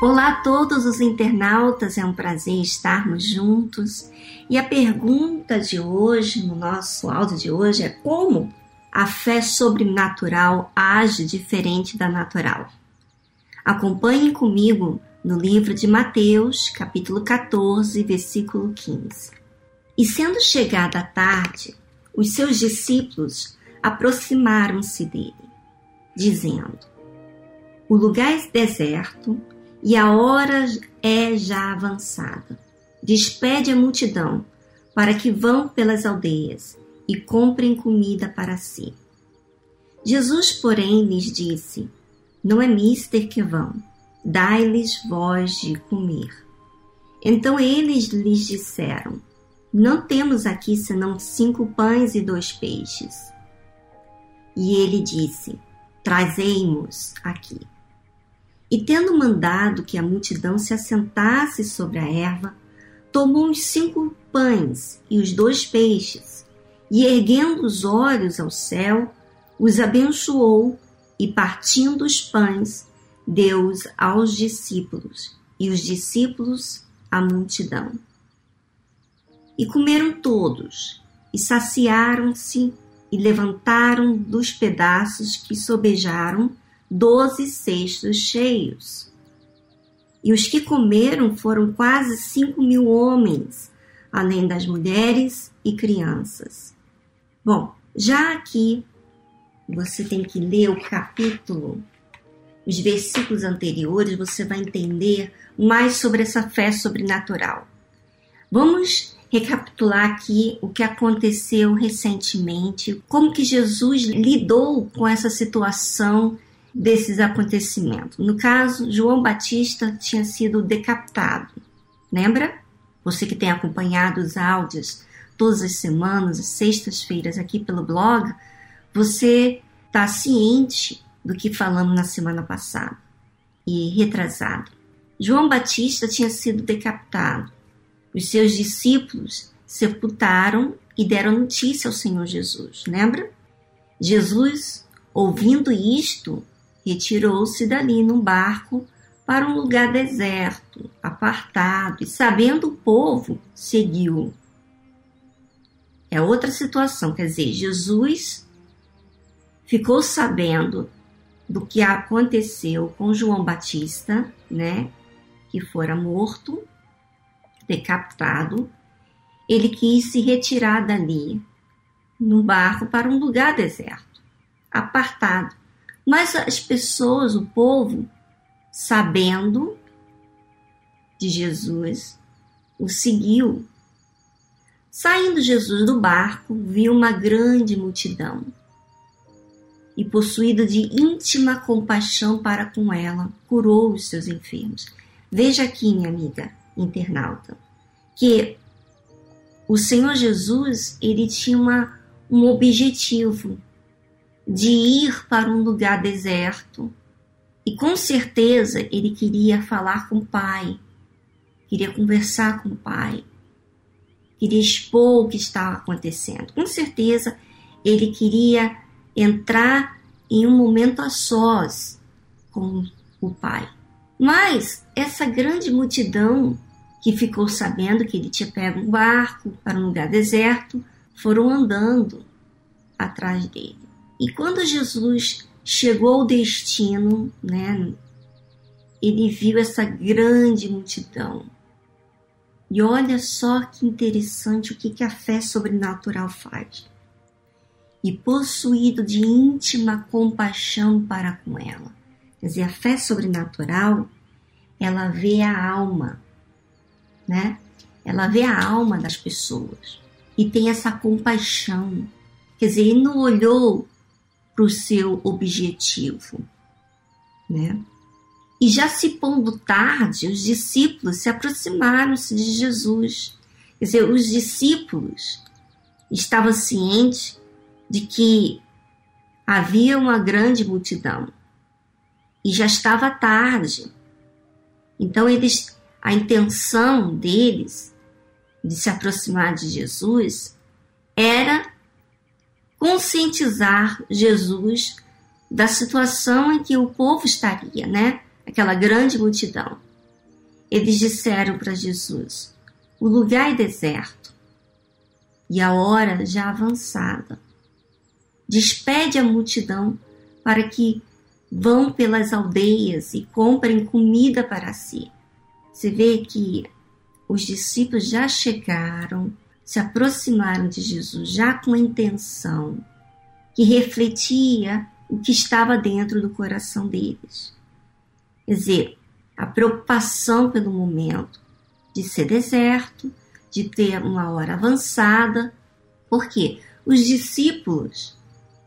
Olá a todos os internautas, é um prazer estarmos juntos. E a pergunta de hoje, no nosso áudio de hoje, é como a fé sobrenatural age diferente da natural? Acompanhem comigo no livro de Mateus, capítulo 14, versículo 15. E sendo chegada a tarde, os seus discípulos aproximaram-se dele, dizendo: O lugar é deserto e a hora é já avançada. Despede a multidão para que vão pelas aldeias e comprem comida para si. Jesus, porém, lhes disse: Não é mister que vão, dai-lhes voz de comer. Então eles lhes disseram: Não temos aqui senão cinco pães e dois peixes. E ele disse: Trazei-mos aqui. E tendo mandado que a multidão se assentasse sobre a erva, tomou os cinco pães e os dois peixes, e erguendo os olhos ao céu, os abençoou e, partindo os pães, deu-os aos discípulos, e os discípulos à multidão. E comeram todos, e saciaram-se, e levantaram dos pedaços que sobejaram doze cestos cheios. E os que comeram foram quase cinco mil homens, além das mulheres e crianças. Bom, já aqui você tem que ler o capítulo, os versículos anteriores, você vai entender mais sobre essa fé sobrenatural. Vamos recapitular aqui o que aconteceu recentemente, como que Jesus lidou com essa situação desses acontecimentos. No caso, João Batista tinha sido decapitado. Lembra? Você que tem acompanhado os áudios todas as semanas, as sextas-feiras aqui pelo blog, você está ciente do que falamos na semana passada e retrasado. João Batista tinha sido decapitado. Os seus discípulos sepultaram e deram notícia ao Senhor Jesus. Lembra? Jesus, ouvindo isto, retirou-se dali num barco para um lugar deserto, apartado, e sabendo o povo, seguiu. É outra situação, quer dizer, Jesus ficou sabendo do que aconteceu com João Batista, né, que fora morto, decapitado. Ele quis se retirar dali no barco para um lugar deserto, apartado, mas as pessoas, o povo, sabendo de Jesus, o seguiu. Saindo Jesus do barco, viu uma grande multidão e, possuído de íntima compaixão para com ela, curou os seus enfermos. Veja aqui, minha amiga internauta, que o Senhor Jesus ele tinha uma, um objetivo de ir para um lugar deserto. E com certeza ele queria falar com o pai, queria conversar com o pai, queria expor o que estava acontecendo. Com certeza ele queria entrar em um momento a sós com o pai. Mas essa grande multidão que ficou sabendo que ele tinha pego um barco para um lugar deserto, foram andando atrás dele. E quando Jesus chegou ao destino, né, ele viu essa grande multidão. E olha só que interessante o que, que a fé sobrenatural faz. E possuído de íntima compaixão para com ela. Quer dizer, a fé sobrenatural, ela vê a alma, né? Ela vê a alma das pessoas e tem essa compaixão. Quer dizer, ele não olhou para o seu objetivo. Né? E já se pondo tarde, os discípulos se aproximaram-se de Jesus. Quer dizer, os discípulos estavam cientes de que havia uma grande multidão e já estava tarde. Então eles, a intenção deles de se aproximar de Jesus era conscientizar Jesus da situação em que o povo estaria, né? Aquela grande multidão. eles disseram para Jesus: O lugar é deserto e a hora já avançada. Despede a multidão para que vão pelas aldeias e comprem comida para si. Você vê que os discípulos já chegaram, se aproximaram de Jesus já com a intenção que refletia o que estava dentro do coração deles. Quer dizer, a preocupação pelo momento de ser deserto, de ter uma hora avançada, porque os discípulos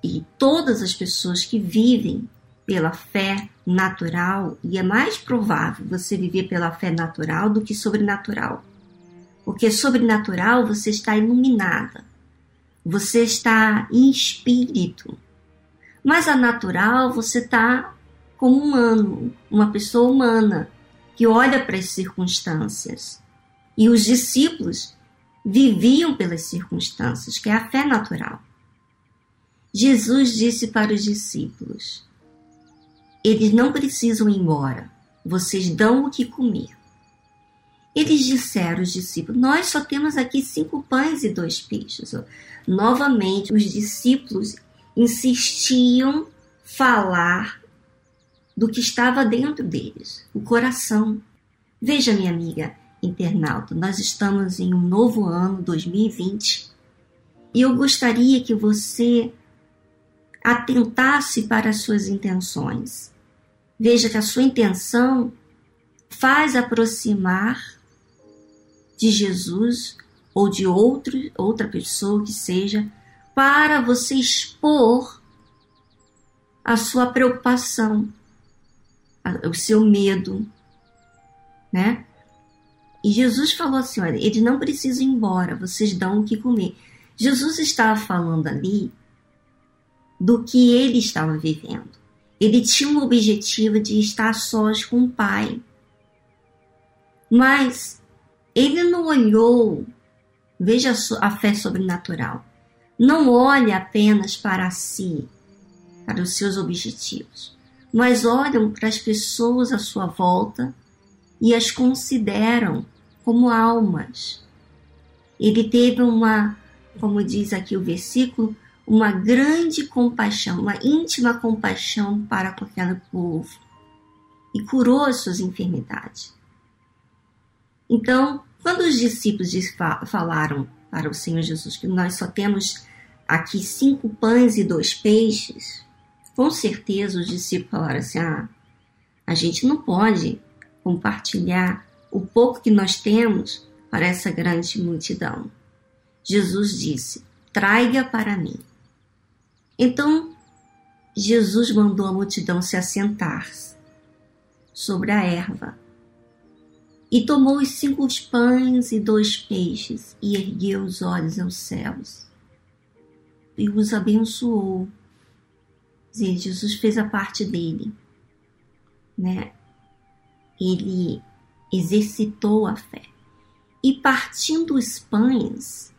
e todas as pessoas que vivem pela fé natural, e é mais provável você viver pela fé natural do que sobrenatural. Porque sobrenatural você está iluminada, você está em espírito. Mas a natural você está como humano, uma pessoa humana que olha para as circunstâncias. E os discípulos viviam pelas circunstâncias, que é a fé natural. Jesus disse para os discípulos: eles não precisam ir embora. Vocês dão o que comer. Eles disseram, os discípulos, nós só temos aqui cinco pães e dois peixes. Novamente, os discípulos insistiam falar do que estava dentro deles, o coração. Veja, minha amiga internauta, nós estamos em um novo ano, 2020, e eu gostaria que você atentasse para as suas intenções. Veja que a sua intenção faz aproximar de Jesus ou de outro, outra pessoa que seja, para você expor a sua preocupação, o seu medo, né? E Jesus falou assim: olha, eles não precisam ir embora, vocês dão o que comer. Jesus estava falando ali do que ele estava vivendo. Ele tinha um objetivo de estar sós com o Pai. Mas ele não olhou, veja a fé sobrenatural, não olha apenas para si, para os seus objetivos, mas olham para as pessoas à sua volta e as consideram como almas. Ele teve uma, como diz aqui o versículo, uma grande compaixão, uma íntima compaixão para aquele povo e curou as suas enfermidades. Então, quando os discípulos falaram para o Senhor Jesus que nós só temos aqui cinco pães e dois peixes, com certeza os discípulos falaram assim: ah, a gente não pode compartilhar o pouco que nós temos para essa grande multidão. Jesus disse: traga para mim. Então, Jesus mandou a multidão se assentar sobre a erva e tomou os cinco pães e dois peixes e ergueu os olhos aos céus e os abençoou. Dizer, Jesus fez a parte dele, né? Ele exercitou a fé. E partindo os pães,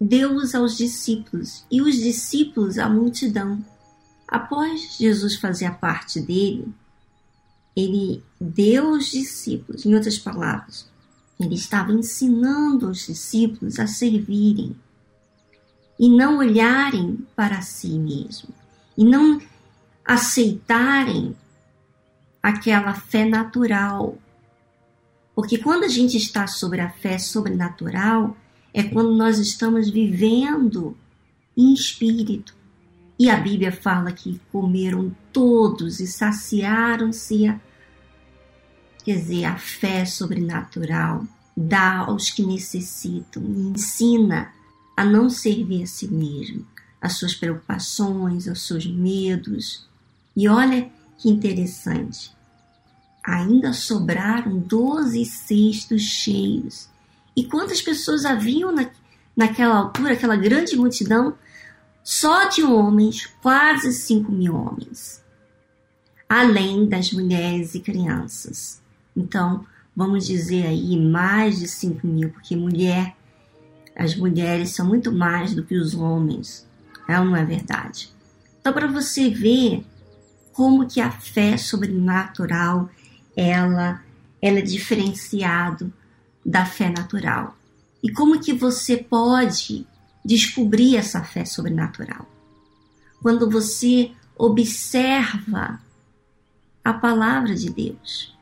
deu-os aos discípulos e os discípulos à multidão. Após Jesus fazer a parte dele, ele deu aos discípulos, em outras palavras, ele estava ensinando os discípulos a servirem e não olharem para si mesmo e não aceitarem aquela fé natural. Porque quando a gente está sobre a fé sobrenatural, é quando nós estamos vivendo em espírito. E a Bíblia fala que comeram todos e saciaram-se. Quer dizer, a fé sobrenatural dá aos que necessitam e ensina a não servir a si mesmo, as suas preocupações, os seus medos. E olha que interessante, ainda sobraram doze cestos cheios e quantas pessoas haviam na, naquela altura, aquela grande multidão? Só de homens, quase 5 mil homens, além das mulheres e crianças. Então, vamos dizer aí mais de 5 mil, porque mulher, as mulheres são muito mais do que os homens. É ou não é verdade? Então, para você ver como que a fé sobrenatural ela ela é diferenciado da fé natural. E como que você pode descobrir essa fé sobrenatural? Quando você observa a palavra de Deus.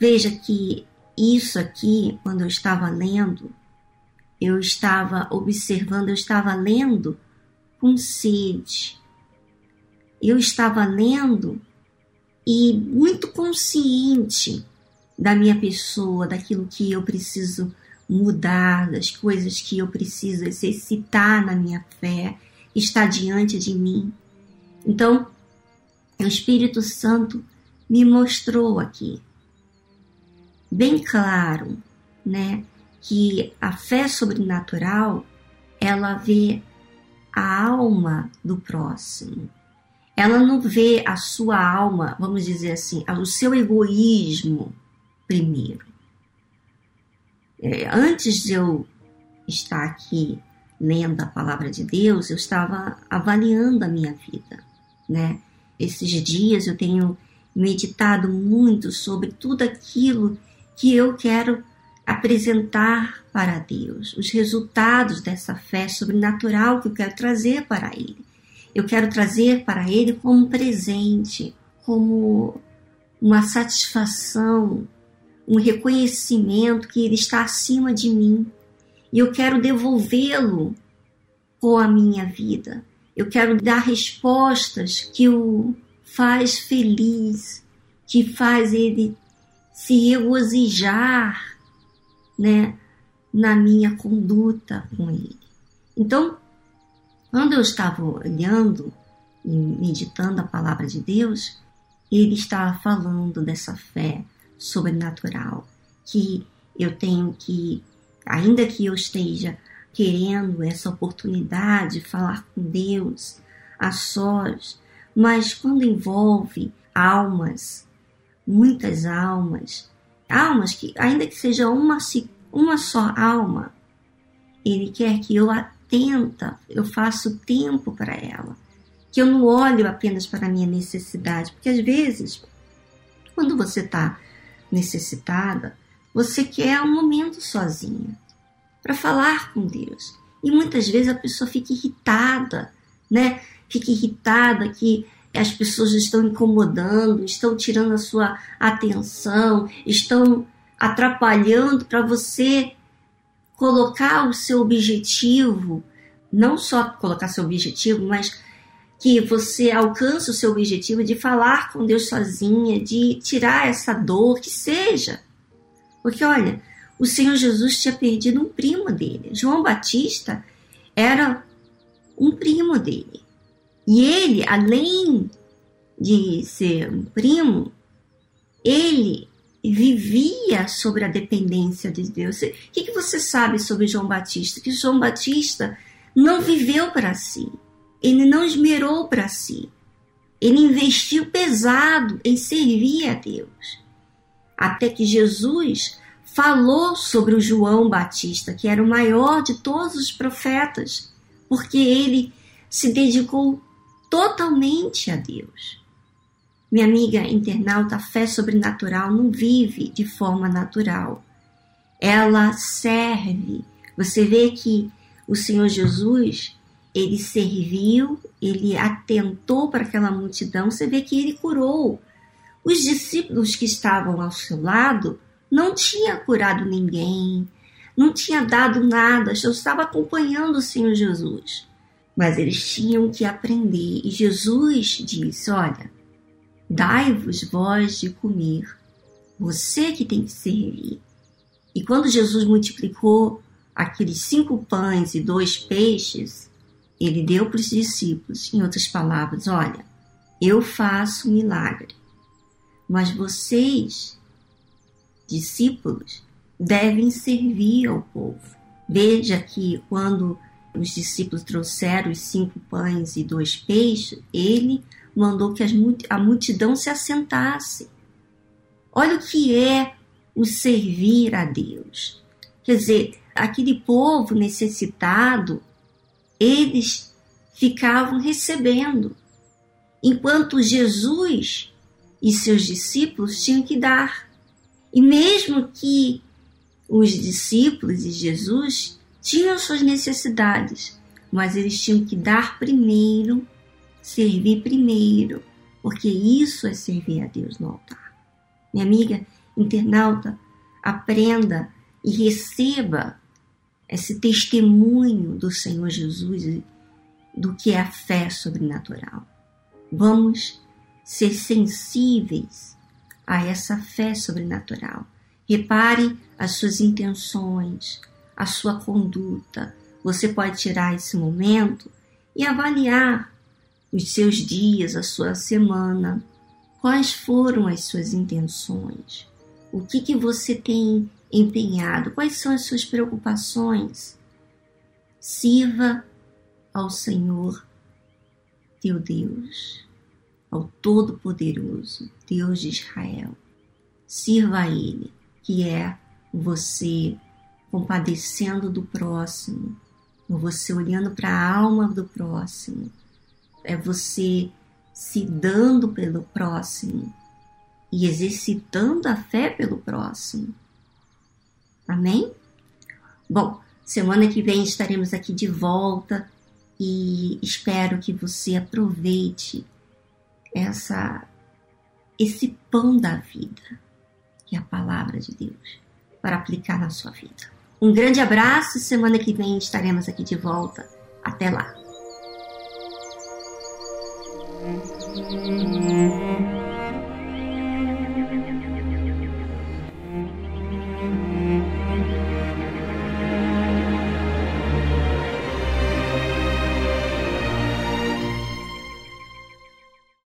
Veja que isso aqui, quando eu estava lendo, eu estava observando, eu estava lendo com sede. Eu estava lendo e muito consciente da minha pessoa, daquilo que eu preciso mudar, das coisas que eu preciso exercitar na minha fé, está diante de mim. Então, o Espírito Santo me mostrou aqui, bem claro, né, que a fé sobrenatural ela vê a alma do próximo. Ela não vê a sua alma, vamos dizer assim, o seu egoísmo primeiro. É, antes de eu estar aqui lendo a palavra de Deus, eu estava avaliando a minha vida, né? Esses dias eu tenho meditado muito sobre tudo aquilo que eu quero apresentar para Deus, os resultados dessa fé sobrenatural que eu quero trazer para Ele. Eu quero trazer para Ele como presente, como uma satisfação, um reconhecimento que Ele está acima de mim. E eu quero devolvê-lo com a minha vida. Eu quero dar respostas que o faz feliz, que faz ele se regozijar, né, na minha conduta com ele. Então, quando eu estava olhando e meditando a palavra de Deus, ele estava falando dessa fé sobrenatural que eu tenho que, ainda que eu esteja querendo essa oportunidade de falar com Deus a sós, mas quando envolve almas, muitas almas, almas que, ainda que seja uma, uma só alma, Ele quer que eu atenta, eu faço tempo para ela, que eu não olho apenas para a minha necessidade, porque às vezes, quando você está necessitada, você quer um momento sozinha para falar com Deus. E muitas vezes a pessoa fica irritada, né? Fica irritada que as pessoas estão incomodando, estão tirando a sua atenção, estão atrapalhando para você colocar o seu objetivo, não só colocar seu objetivo, mas que você alcance o seu objetivo de falar com Deus sozinha, de tirar essa dor, que seja. Porque olha, o Senhor Jesus tinha perdido um primo dele. João Batista era um primo dele. E ele, além de ser um primo, ele vivia sobre a dependência de Deus. O que, que você sabe sobre João Batista? Que João Batista não viveu para si, ele não esmerou para si, ele investiu pesado em servir a Deus. Até que Jesus falou sobre o João Batista, que era o maior de todos os profetas, porque ele se dedicou totalmente a Deus. Minha amiga internauta, a fé sobrenatural não vive de forma natural. Ela serve. Você vê que o Senhor Jesus, ele serviu, ele atentou para aquela multidão, você vê que ele curou. Os discípulos que estavam ao seu lado não tinha curado ninguém, não tinha dado nada, só estava acompanhando o Senhor Jesus. Mas eles tinham que aprender. E Jesus disse: Olha, dai-vos vós de comer, você que tem que servir. E quando Jesus multiplicou aqueles cinco pães e dois peixes, ele deu para os discípulos, em outras palavras: Olha, eu faço milagre, mas vocês discípulos devem servir ao povo. Veja que quando os discípulos trouxeram os cinco pães e dois peixes, ele mandou que a multidão se assentasse. Olha o que é o servir a Deus. Quer dizer, aquele povo necessitado, eles ficavam recebendo, enquanto Jesus e seus discípulos tinham que dar. E mesmo que os discípulos de Jesus tinham suas necessidades, mas eles tinham que dar primeiro, servir primeiro, porque isso é servir a Deus no altar. Minha amiga internauta, aprenda e receba esse testemunho do Senhor Jesus do que é a fé sobrenatural. Vamos ser sensíveis a essa fé sobrenatural. Repare as suas intenções, a sua conduta. Você pode tirar esse momento e avaliar os seus dias, a sua semana. Quais foram as suas intenções? O que, que você tem empenhado? Quais são as suas preocupações? Sirva ao Senhor teu Deus, ao Todo-Poderoso, Deus de Israel. Sirva a Ele, que é você compadecendo do próximo, você olhando para a alma do próximo, é você se dando pelo próximo e exercitando a fé pelo próximo. Amém? Bom, semana que vem estaremos aqui de volta e espero que você aproveite essa esse pão da vida, que é a palavra de Deus, para aplicar na sua vida. Um grande abraço, semana que vem estaremos aqui de volta. Até lá.